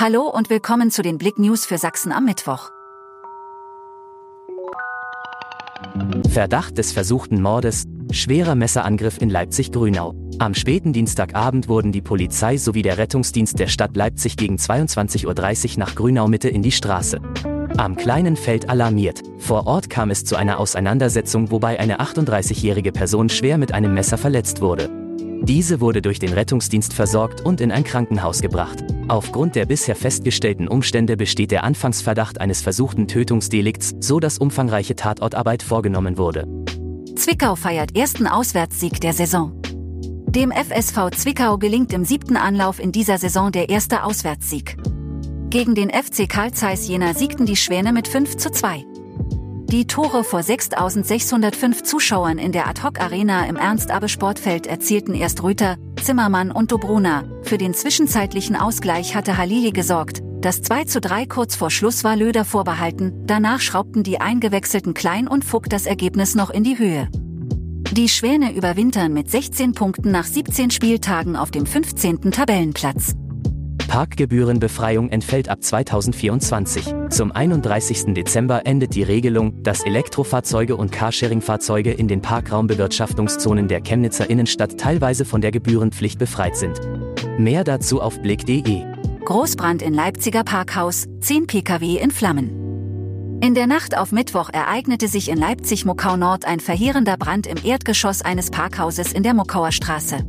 Hallo und willkommen zu den Blick News für Sachsen am Mittwoch. Verdacht des versuchten Mordes, schwerer Messerangriff in Leipzig-Grünau. Am späten Dienstagabend wurden die Polizei sowie der Rettungsdienst der Stadt Leipzig gegen 22.30 Uhr nach Grünau Mitte in die Straße. Am kleinen Feld alarmiert. Vor Ort kam es zu einer Auseinandersetzung, wobei eine 38-jährige Person schwer mit einem Messer verletzt wurde. Diese wurde durch den Rettungsdienst versorgt und in ein Krankenhaus gebracht. Aufgrund der bisher festgestellten Umstände besteht der Anfangsverdacht eines versuchten Tötungsdelikts, so dass umfangreiche Tatortarbeit vorgenommen wurde. Zwickau feiert ersten Auswärtssieg der Saison. Dem FSV Zwickau gelingt im siebten Anlauf in dieser Saison der erste Auswärtssieg. Gegen den FC Karl Zeiss Jena siegten die Schwäne mit 5 zu 2. Die Tore vor 6.605 Zuschauern in der Ad-Hoc-Arena im Ernst-Abbe-Sportfeld erzielten erst Rüther, Zimmermann und Dobrona. Für den zwischenzeitlichen Ausgleich hatte Halili gesorgt. Das 2 zu 3 kurz vor Schluss war Löder vorbehalten, danach schraubten die eingewechselten Klein und Fuck das Ergebnis noch in die Höhe. Die Schwäne überwintern mit 16 Punkten nach 17 Spieltagen auf dem 15. Tabellenplatz. Parkgebührenbefreiung entfällt ab 2024. Zum 31. Dezember endet die Regelung, dass Elektrofahrzeuge und Carsharing-Fahrzeuge in den Parkraumbewirtschaftungszonen der Chemnitzer Innenstadt teilweise von der Gebührenpflicht befreit sind. Mehr dazu auf blick.de. Großbrand in Leipziger Parkhaus, 10 Pkw in Flammen. In der Nacht auf Mittwoch ereignete sich in Leipzig-Mokau Nord ein verheerender Brand im Erdgeschoss eines Parkhauses in der Mokauer Straße.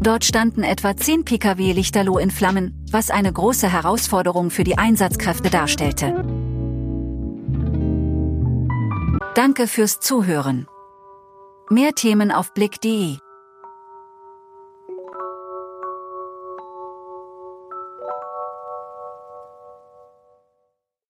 Dort standen etwa 10 Pkw Lichterloh in Flammen, was eine große Herausforderung für die Einsatzkräfte darstellte. Danke fürs Zuhören. Mehr Themen auf blick.de